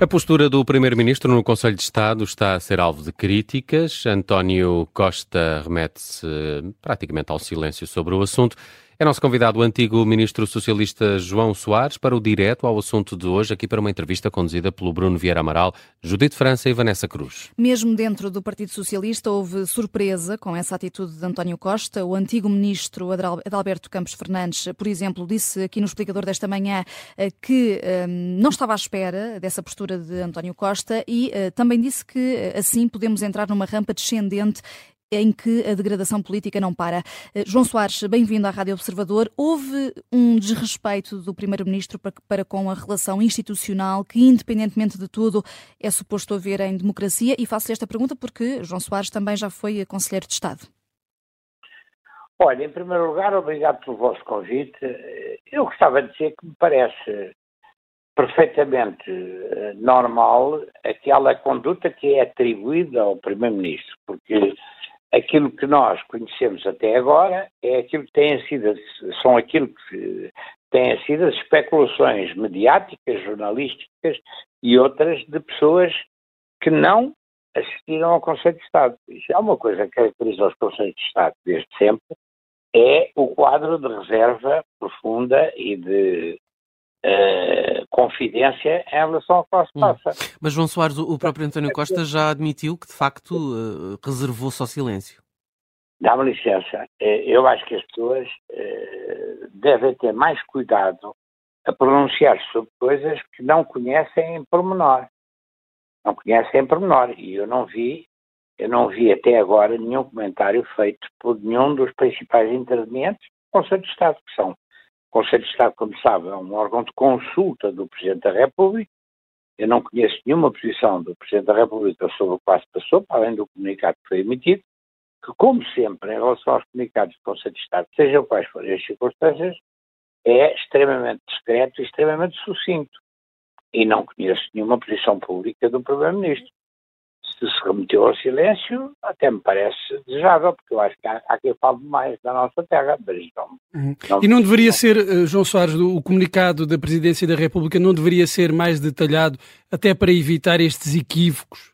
A postura do Primeiro-Ministro no Conselho de Estado está a ser alvo de críticas. António Costa remete-se praticamente ao silêncio sobre o assunto é nosso convidado o antigo ministro socialista João Soares para o direto ao assunto de hoje, aqui para uma entrevista conduzida pelo Bruno Vieira Amaral, Judite França e Vanessa Cruz. Mesmo dentro do Partido Socialista houve surpresa com essa atitude de António Costa. O antigo ministro Adalberto Campos Fernandes, por exemplo, disse aqui no explicador desta manhã eh, que um, não estava à espera dessa postura de António Costa e uh, também disse que eh, assim podemos entrar numa rampa descendente em que a degradação política não para. Eh, João Soares, bem-vindo à Rádio Observador. Houve um desrespeito do Primeiro-Ministro para, com a relação institucional que, independentemente de tudo, é suposto haver em democracia? E faço-lhe esta pergunta porque João Soares também já foi Conselheiro de Estado. Olha, em primeiro lugar, obrigado pelo vosso convite. Eu gostava de dizer que me parece perfeitamente eh, normal aquela conduta que é atribuída ao Primeiro-Ministro, porque aquilo que nós conhecemos até agora é aquilo que tem sido, são aquilo que têm sido as especulações mediáticas, jornalísticas e outras de pessoas que não assistiram ao Conselho de Estado. Isso é uma coisa que caracteriza os Conselhos de Estado desde sempre, é o quadro de reserva profunda e de uh, confidência em relação ao que lá se passa. Hum. Mas, João Soares, o próprio António Costa já admitiu que, de facto, uh, reservou-se ao silêncio. Dá-me licença. Eh, eu acho que as pessoas uh, devem ter mais cuidado a pronunciar sobre coisas que não conhecem em pormenor. Não conhecem em pormenor. E eu não vi, eu não vi até agora nenhum comentário feito por nenhum dos principais intervenientes do Conselho de Estado, que são o Conselho de Estado, como sabe, é um órgão de consulta do Presidente da República. Eu não conheço nenhuma posição do Presidente da República sobre o que se passou, para além do comunicado que foi emitido, que, como sempre, em relação aos comunicados do Conselho de Estado, sejam quais forem as circunstâncias, é extremamente discreto e extremamente sucinto. E não conheço nenhuma posição pública do Primeiro-Ministro se se remeteu ao silêncio, até me parece desejável, porque eu acho que há, há quem fale mais da nossa terra, mas não, uhum. não E não deveria ser, uh, João Soares, o comunicado da Presidência da República não deveria ser mais detalhado, até para evitar estes equívocos?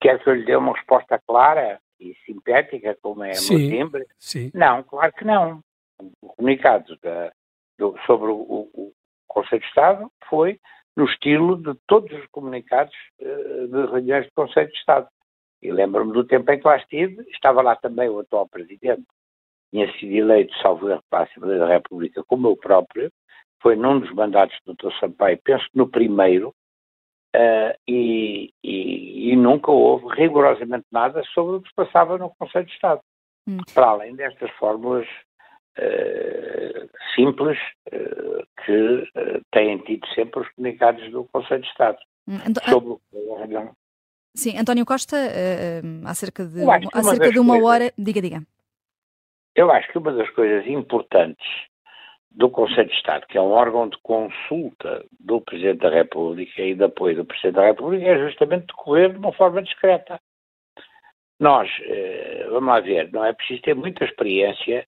Quer que eu lhe dê uma resposta clara e sintética, como é sim, meu timbre? Sim. Não, claro que não. O comunicado da, do, sobre o, o Conselho de Estado foi no estilo de todos os comunicados uh, de reuniões do Conselho de Estado. E lembro-me do tempo em que lá estive, estava lá também o atual Presidente, tinha sido eleito, salvo erro, para a Assembleia da República, como eu próprio, foi num dos mandatos do Dr. Sampaio, penso que no primeiro, uh, e, e, e, nunca houve rigorosamente nada sobre o que se passava no Conselho de Estado. Hum. Para além destas fórmulas simples uh, que uh, têm tido sempre os comunicados do Conselho de Estado então, sobre a Sim, António Costa, há cerca de, há cerca de uma coisas, hora. Diga, diga. Eu acho que uma das coisas importantes do Conselho de Estado, que é um órgão de consulta do Presidente da República e de apoio do Presidente da República, é justamente decorrer de uma forma discreta. Nós, vamos lá ver, não é preciso ter muita experiência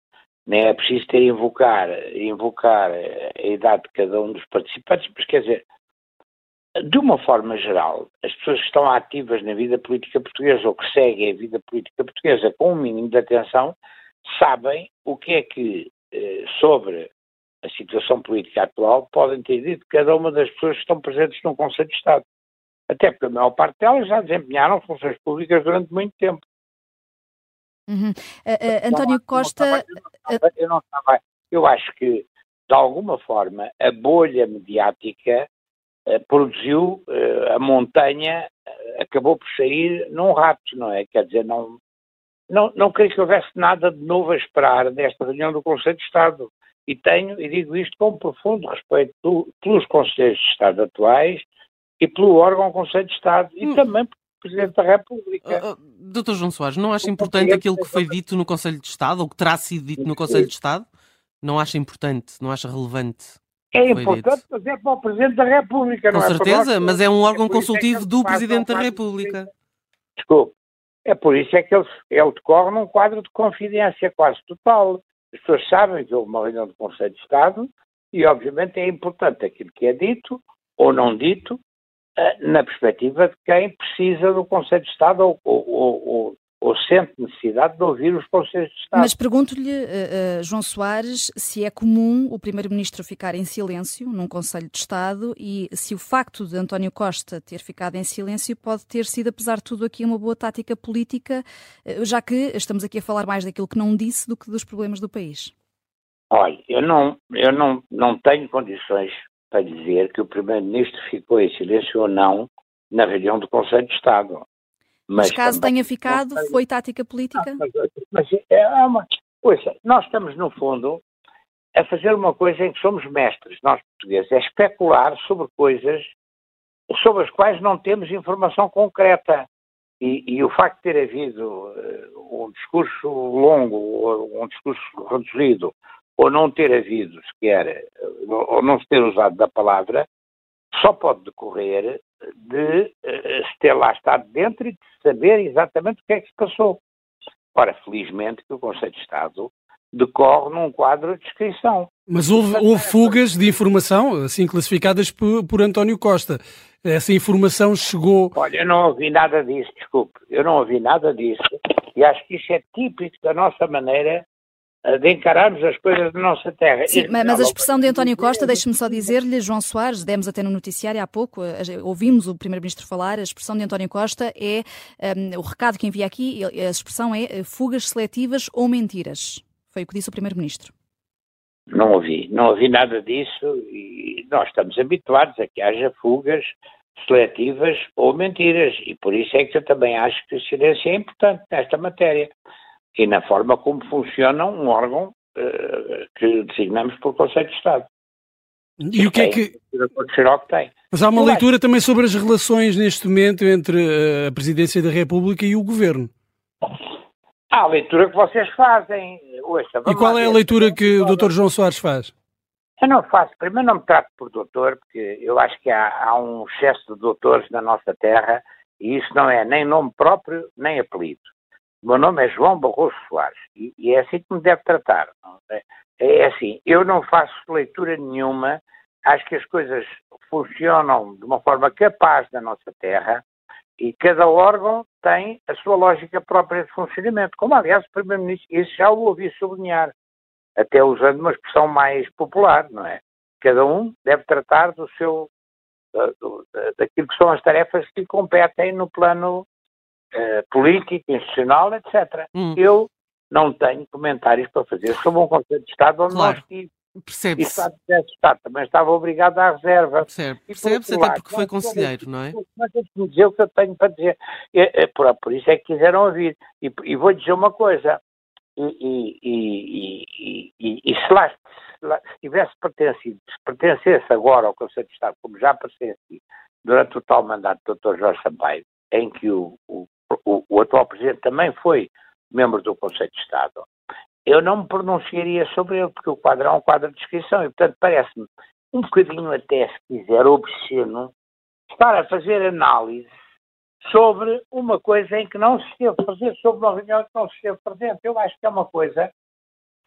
nem é preciso ter invocar, invocar a idade de cada um dos participantes, mas quer dizer, de uma forma geral, as pessoas que estão ativas na vida política portuguesa ou que seguem a vida política portuguesa com um mínimo de atenção, sabem o que é que, eh, sobre a situação política atual, podem ter dito cada uma das pessoas que estão presentes no Conselho de Estado. Até porque a maior parte delas já desempenharam funções públicas durante muito tempo. Uhum. Uh, uh, António Costa. Eu, não estava, eu acho que, de alguma forma, a bolha mediática uh, produziu a montanha, acabou por sair num rato, não é? Quer dizer, não, não, não creio que houvesse nada de novo a esperar desta reunião do Conselho de Estado. E tenho, e digo isto com profundo respeito pelos Conselheiros de Estado atuais e pelo órgão Conselho de Estado e hum. também Presidente da República. Uh, uh, Doutor João Soares, não acha importante aquilo que foi dito no Conselho de Estado, ou que terá sido dito no Conselho de Estado? Não acha importante, não acha relevante? É importante, mas é para o Presidente da República, Com não é certeza, mas é um órgão é consultivo do Presidente da República. Desculpe. É por isso é que ele, ele decorre num quadro de confidência quase total. As pessoas sabem que houve uma reunião do Conselho de Estado e, obviamente, é importante aquilo que é dito ou não dito na perspectiva de quem precisa do Conselho de Estado ou, ou, ou, ou sente necessidade de ouvir os Conselhos de Estado. Mas pergunto-lhe, uh, uh, João Soares, se é comum o Primeiro-Ministro ficar em silêncio num Conselho de Estado e se o facto de António Costa ter ficado em silêncio pode ter sido, apesar de tudo, aqui uma boa tática política, uh, já que estamos aqui a falar mais daquilo que não disse do que dos problemas do país. Olha, eu não, eu não, não tenho condições para dizer que o Primeiro-Ministro ficou em silêncio ou não na reunião do Conselho de Estado. Mas, caso tenha ficado, foi tática política? mas, mas é uma coisa. Nós estamos, no fundo, a fazer uma coisa em que somos mestres, nós portugueses, é especular sobre coisas sobre as quais não temos informação concreta. E, e o facto de ter havido uh, um discurso longo ou um discurso reduzido, ou não ter havido sequer, ou não se ter usado da palavra, só pode decorrer de uh, se ter lá estado dentro e de saber exatamente o que é que se passou. Ora, felizmente que o Conselho de Estado decorre num quadro de descrição. Mas houve, houve fugas de informação, assim classificadas por, por, António Costa. Essa informação chegou. Olha, eu não ouvi nada disso, desculpe. Eu não ouvi nada disso. E acho que isso é típico da nossa maneira de encararmos as coisas da nossa terra. Sim, mas a expressão de António Costa, deixe-me só dizer-lhe, João Soares, demos até no noticiário há pouco, ouvimos o Primeiro-Ministro falar, a expressão de António Costa é, um, o recado que envia aqui, a expressão é eh, fugas seletivas ou mentiras. Foi o que disse o Primeiro-Ministro. Não ouvi, não ouvi nada disso e nós estamos habituados a que haja fugas seletivas ou mentiras e por isso é que eu também acho que o silêncio é importante nesta matéria e na forma como funciona um órgão uh, que designamos por Conselho de Estado. E o que é que. que tem. Mas há uma leitura também sobre as relações neste momento entre eh, a Presidência da República e o Governo. Há a leitura que vocês fazem. Ouça, e qual é a leitura que o Dr. João Soares faz? Eu não faço. Primeiro, não me trato por doutor, porque eu acho que há, há um excesso de doutores na nossa terra e isso não é nem nome próprio, nem apelido. Meu nome é João Barroso Soares e, e é assim que me deve tratar. É? é assim, eu não faço leitura nenhuma, acho que as coisas funcionam de uma forma capaz na nossa terra e cada órgão tem a sua lógica própria de funcionamento, como aliás o Primeiro-Ministro, isso já o ouvi sublinhar, até usando uma expressão mais popular, não é? Cada um deve tratar do seu, do, daquilo que são as tarefas que lhe competem no plano eh, político, institucional, etc. Hum. Eu não tenho comentários para fazer sobre um Conselho de Estado onde claro. não estive. Percebe-se. E Estado de Estado também estava obrigado à reserva. Percebe-se, Percebe até porque foi conselheiro, não é? Mas deixe-me dizer o que eu tenho para dizer. É, é, por, por, isso é que quiseram ouvir. E, e vou dizer uma coisa. E, e, e se lá, se lá se tivesse pertencido, se pertencesse agora ao Conselho de Estado, como já pertenci durante o tal mandato do Dr. Jorge Sampaio, em que o, o o, o atual presidente também foi membro do Conselho de Estado, eu não me pronunciaria sobre ele, porque o quadro é um quadro de descrição e, portanto, parece-me um bocadinho até, se quiser, obsceno estar a fazer análise sobre uma coisa em que não se esteve presente, sobre uma reunião que não se esteve presente. Eu acho que é uma coisa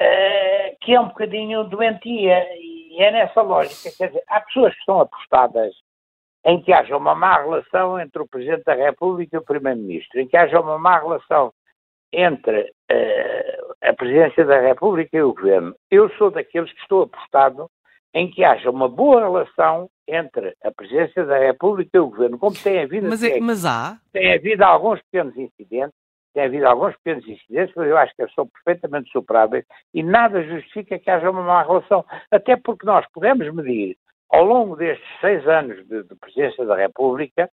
uh, que é um bocadinho doentia e é nessa lógica. Quer dizer, há pessoas que estão apostadas em que haja uma má relação entre o Presidente da República e o Primeiro-Ministro, em que haja uma má relação entre uh, a Presidência da República e o Governo. Eu sou daqueles que estou apostado em que haja uma boa relação entre a Presidência da República e o Governo, como tem havido... Mas, é, mas há? Tem havido alguns pequenos incidentes, tem havido alguns pequenos incidentes, mas eu acho que são perfeitamente superáveis e nada justifica que haja uma má relação. Até porque nós podemos medir ao longo destes seis anos de, de presidência da República,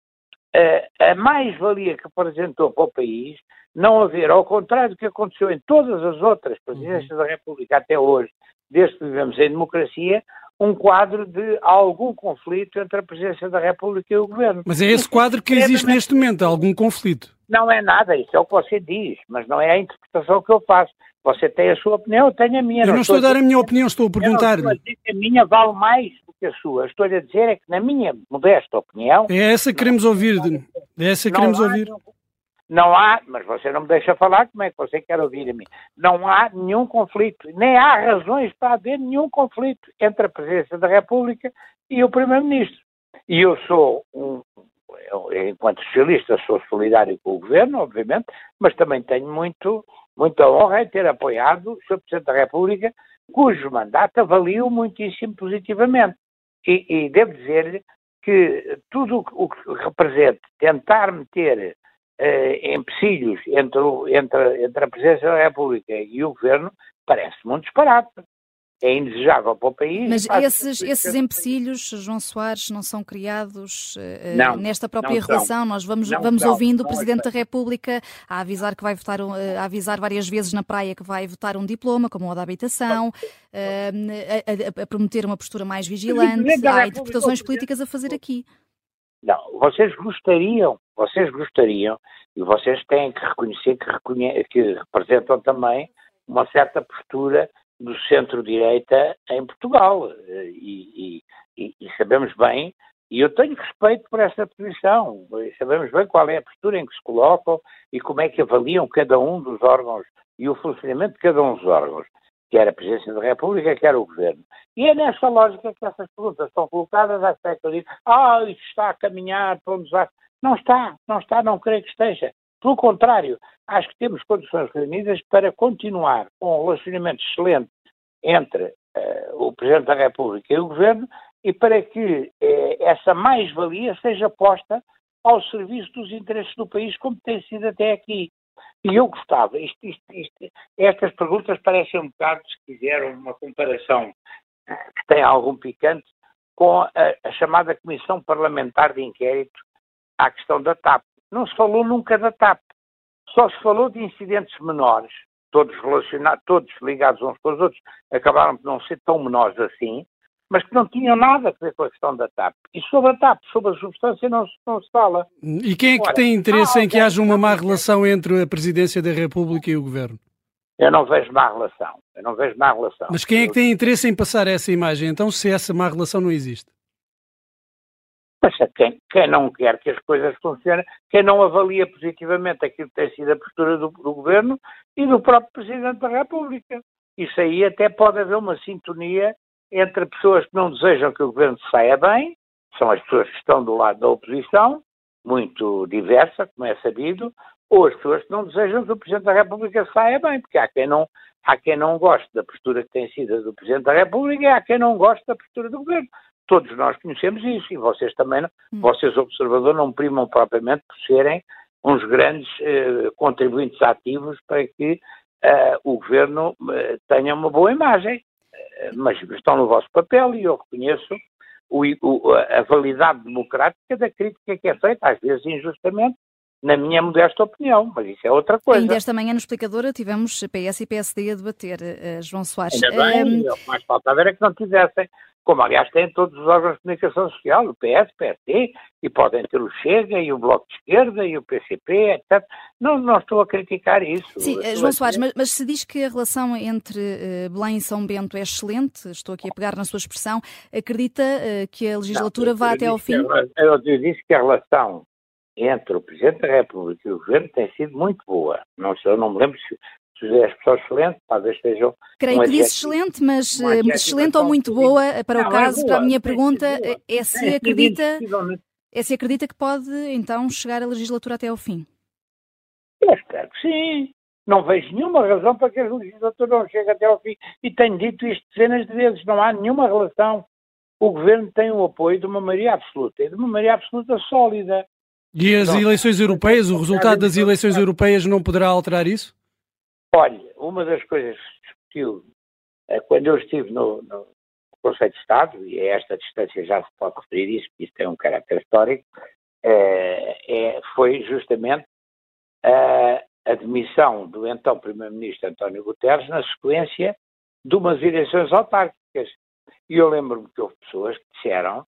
a mais-valia que apresentou para o país não haver, ao contrário do que aconteceu em todas as outras presidências uhum. da República até hoje, desde que vivemos em democracia, um quadro de algum conflito entre a presidência da República e o governo. Mas é esse quadro que existe neste momento, algum conflito? Não é nada, isso é o que você diz, mas não é a interpretação que eu faço. Você tem a sua opinião, eu tenho a minha. Eu não, não estou, a dar a minha opinião, estou a perguntar-lhe. A minha vale mais que a sua. Estou a dizer é que, na minha modesta opinião. É essa que queremos ouvir. É essa que queremos ouvir. Não há, mas você não me deixa falar, como é que você quer ouvir a mim? Não há nenhum conflito, nem há razões para haver nenhum conflito entre a Presidência da República e o Primeiro-Ministro. E eu sou um, eu, enquanto socialista, sou solidário com o governo, obviamente, mas também tenho muito, muita honra em ter apoiado o Sr. Presidente da República, cujo mandato avalio muitíssimo positivamente. E, e devo dizer-lhe que tudo o que representa tentar meter eh, empecilhos entre, entre, entre a Presidência da República e o Governo parece muito disparate é indesejável para o país. Mas esses, esses empecilhos, João Soares, não são criados uh, não, nesta própria relação? São. Nós vamos, vamos são, ouvindo o Presidente da República a avisar que vai votar, uh, avisar várias vezes na praia que vai votar um diploma, como o da habitação, uh, a, a, prometer uma postura mais vigilante. Há interpretações políticas a fazer aqui. Não, vocês gostariam, vocês gostariam, e vocês têm que reconhecer que, reconhe que representam também uma certa postura do centro-direita em Portugal. E, e, e, sabemos bem, e eu tenho respeito por essa posição, sabemos bem qual é a postura em que se colocam e como é que avaliam cada um dos órgãos e o funcionamento de cada um dos órgãos, quer a Presidência da República, quer o Governo. E é nessa lógica que essas perguntas estão colocadas, que eu digo, ah, isso está a caminhar para onde vai. Não está, não está, não creio que esteja. Pelo contrário, acho que temos condições reunidas para continuar com um relacionamento excelente entre uh, o Presidente da República e o Governo e para que uh, essa mais-valia seja posta ao serviço dos interesses do país, como tem sido até aqui. E eu gostava, isto, isto, isto, estas perguntas parecem um bocado, se quiser, uma comparação que tem algum picante com a, a chamada Comissão Parlamentar de Inquérito à questão da TAP não se falou nunca da TAP. Só se falou de incidentes menores, todos relacionados, todos ligados uns com os outros, acabaram por não ser tão menores assim, mas que não tinham nada a ver com a questão da TAP. E sobre a TAP, sobre a substância, não, não se fala. E quem é que Ora, tem interesse em que haja uma má relação entre a Presidência da República e o Governo? Eu não vejo má relação. Eu não vejo má relação. Mas quem é que tem interesse em passar essa imagem, então, se essa má relação não existe? Mas quem, quem, não quer que as coisas funcionem, quem não avalia positivamente aquilo que tem sido a postura do, do, Governo e do próprio Presidente da República. Isso aí até pode haver uma sintonia entre pessoas que não desejam que o Governo saia bem, são as pessoas que estão do lado da oposição, muito diversa, como é sabido, ou as pessoas que não desejam que o Presidente da República saia bem, porque há quem não, há quem não goste da postura que tem sido do Presidente da República e há quem não goste da postura do Governo. Todos nós conhecemos isso e vocês também, hum. vocês observadores, não primam propriamente por serem uns grandes eh, contribuintes ativos para que eh, o governo eh, tenha uma boa imagem. Eh, mas estão no vosso papel e eu reconheço o, o, a validade democrática da crítica que é feita, às vezes injustamente, na minha modesta opinião, mas isso é outra coisa. Ainda esta manhã no Explicadora tivemos PS e PSD a debater, uh, João Soares. Ainda bem, um... o que mais faltava era que não tivessem como aliás têm todos os órgãos de comunicação social, o PS, o PSD, e podem ter o Chega e o Bloco de Esquerda e o PCP, etc. Não, não estou a criticar isso. Sim, João Soares, mas, mas, se diz que a relação entre uh, Belém e São Bento é excelente, estou aqui a pegar na sua expressão, acredita uh, que a legislatura não, vá até ao fim? Eu, eu disse que a relação entre o Presidente da República e o Governo tem sido muito boa. Não sei, eu não me lembro se, se as pessoas excelentes, talvez estejam. Creio um que disse excelente, mas um eh, excelente ou muito boa, para não, o é caso, é para a minha pergunta, é se acredita. É se acredita que pode então chegar a legislatura até ao fim? Eu espero que sim. Não vejo nenhuma razão para que a legislatura não chegue até ao fim. E tenho dito isto dezenas de vezes. Não há nenhuma relação. O governo tem o apoio de uma maioria absoluta e de uma maioria absoluta sólida. E as eleições europeias, o resultado das eleições europeias não poderá alterar isso? Olha, uma das coisas que discutiu é, quando eu estive no, no Conselho de Estado, e a esta distância já se pode referir isso, porque isso tem um caráter histórico, é, é, foi justamente a admissão do então Primeiro-Ministro António Guterres na sequência de umas eleições autárquicas. E eu lembro-me que houve pessoas que disseram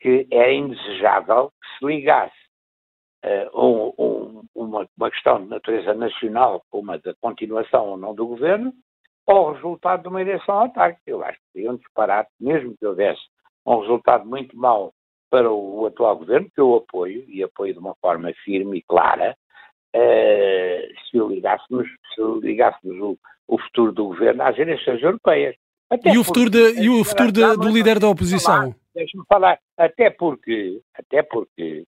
que era indesejável que se ligasse um, um, uma, uma, questão de natureza nacional, como a da continuação ou não do governo, ao resultado de uma eleição autárquica. Eu acho que seria um disparate, mesmo que houvesse um resultado muito mau para o, o atual governo, que eu apoio, e apoio de uma forma firme e clara, uh, se ligássemos, se ligássemos o, o futuro do governo às eleições europeias. Até e o futuro, de, e o futuro de, do líder da oposição? deixe-me falar. Até porque, até porque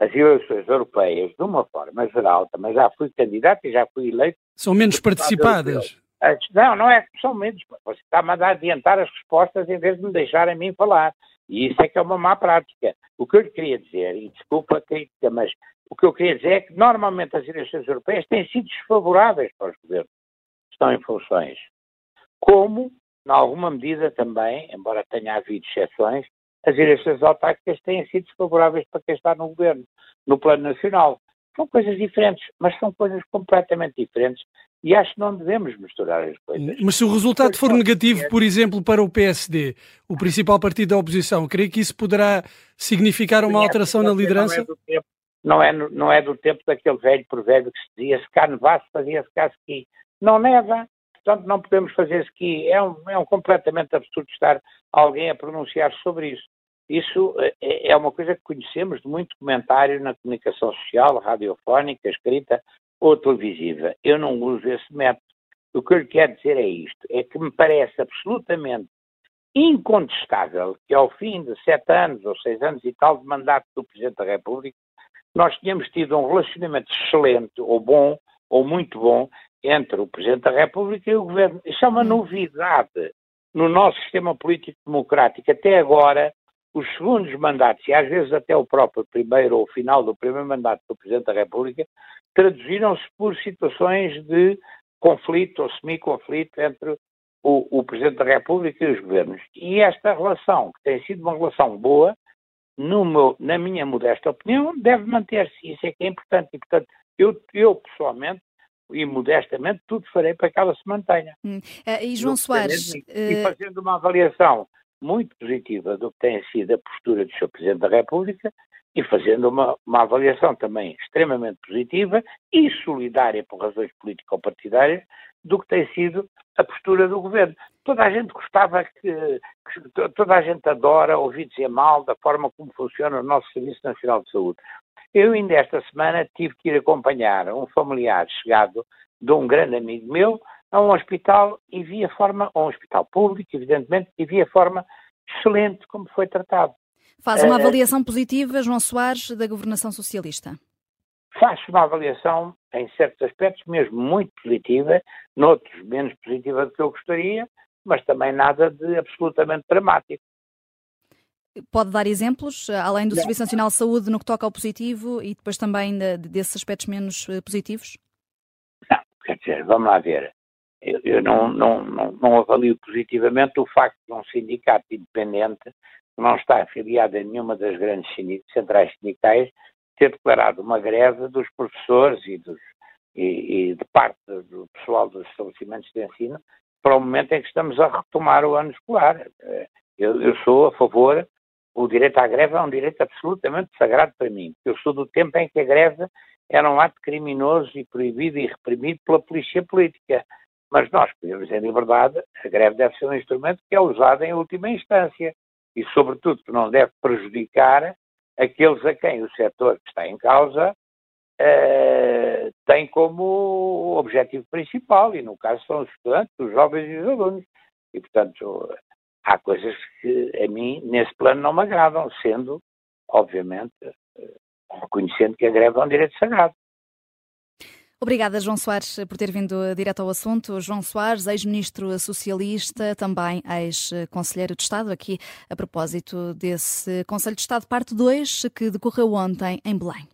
as eleições europeias, de uma forma geral, também já fui candidato e já fui eleito. São menos participadas. Não, não é que são menos. Você está-me a adiantar as respostas em vez de me deixar a mim falar. E isso é que é uma má prática. O que eu lhe queria dizer, e desculpa a crítica, mas o que eu queria dizer é que normalmente as eleições europeias têm sido desfavoráveis para os governos que estão em funções. Como, em alguma medida também, embora tenha havido exceções, as eleições autárquicas têm sido desfavoráveis para quem está no governo, no plano nacional. São coisas diferentes, mas são coisas completamente diferentes e acho que não devemos misturar as coisas. Mas se o resultado for negativo, por exemplo, para o PSD, o principal partido da oposição, creio que isso poderá significar uma alteração na liderança? Não é, do, não é do tempo daquele velho provérbio que se dizia se cá nevasse, fazia-se cá ski. Não neva, portanto não podemos fazer ski. É um, é um completamente absurdo estar alguém a pronunciar sobre isso. Isso é, é uma coisa que conhecemos de muito comentário na comunicação social, radiofónica, escrita ou televisiva. Eu não uso esse método. O que eu lhe quero dizer é isto: é que me parece absolutamente incontestável que ao fim de sete anos ou seis anos e tal de mandato do Presidente da República, nós tínhamos tido um relacionamento excelente, ou bom, ou muito bom, entre o Presidente da República e o Governo. Isso é uma novidade no nosso sistema político democrático. Até agora, os segundos mandatos, e às vezes até o próprio primeiro ou final do primeiro mandato do Presidente da República, traduziram-se por situações de conflito ou semi-conflito entre o, o, Presidente da República e os governos. E esta relação, que tem sido uma relação boa, meu, na minha modesta opinião, deve manter-se. Isso é que é importante. E, portanto, eu, eu pessoalmente e modestamente tudo farei para que ela se mantenha. Hum. Uh, e João Soares. E, uh... fazendo uma avaliação muito positiva do que tem sido a postura do Sr. Presidente da República e fazendo uma, uma avaliação também extremamente positiva e solidária por razões político-partidárias do que tem sido a postura do governo. Toda a gente gostava que, que, toda a gente adora ouvir dizer mal da forma como funciona o nosso Serviço Nacional de Saúde. Eu ainda esta semana tive que ir acompanhar um familiar chegado de um grande amigo meu a um hospital e vi a forma, a um hospital público, evidentemente, e vi a forma excelente como foi tratado. Faz uma eh, avaliação positiva, João Soares, da governação socialista? Faço uma avaliação, em certos aspectos, mesmo muito positiva, noutros menos positiva do que eu gostaria, mas também nada de absolutamente dramático. Pode dar exemplos, além do Não. Serviço Nacional de Saúde, no que toca ao positivo e depois também de, desses aspectos menos eh, positivos? Não, quer dizer, vamos lá ver. Eu, eu não, não, não, não avalio positivamente o facto de um sindicato independente não está afiliado a nenhuma das grandes centrais sindicais, ter declarado uma greve dos professores e, dos, e, e, de parte do pessoal dos estabelecimentos de ensino para o momento em que estamos a retomar o ano escolar. Eh, eu, eu sou a favor, o direito à greve é um direito absolutamente sagrado para mim, eu sou do tempo em que a greve era um ato criminoso e proibido e reprimido pela polícia política. Mas nós podemos, em liberdade, a greve deve ser um instrumento que é usado em última instância e, sobretudo, que não deve prejudicar aqueles a quem o setor que está em causa uh, tem como objetivo principal, e no caso são os estudantes, os jovens e os alunos. E, portanto, há coisas que a mim, nesse plano, não me agradam, sendo, obviamente, uh, reconhecendo que a greve é um direito sagrado. Obrigada, João Soares, por ter vindo direto ao assunto. João Soares, ex-ministro socialista, também ex-conselheiro de Estado, aqui a propósito desse Conselho de Estado, parte 2, que decorreu ontem em Belém.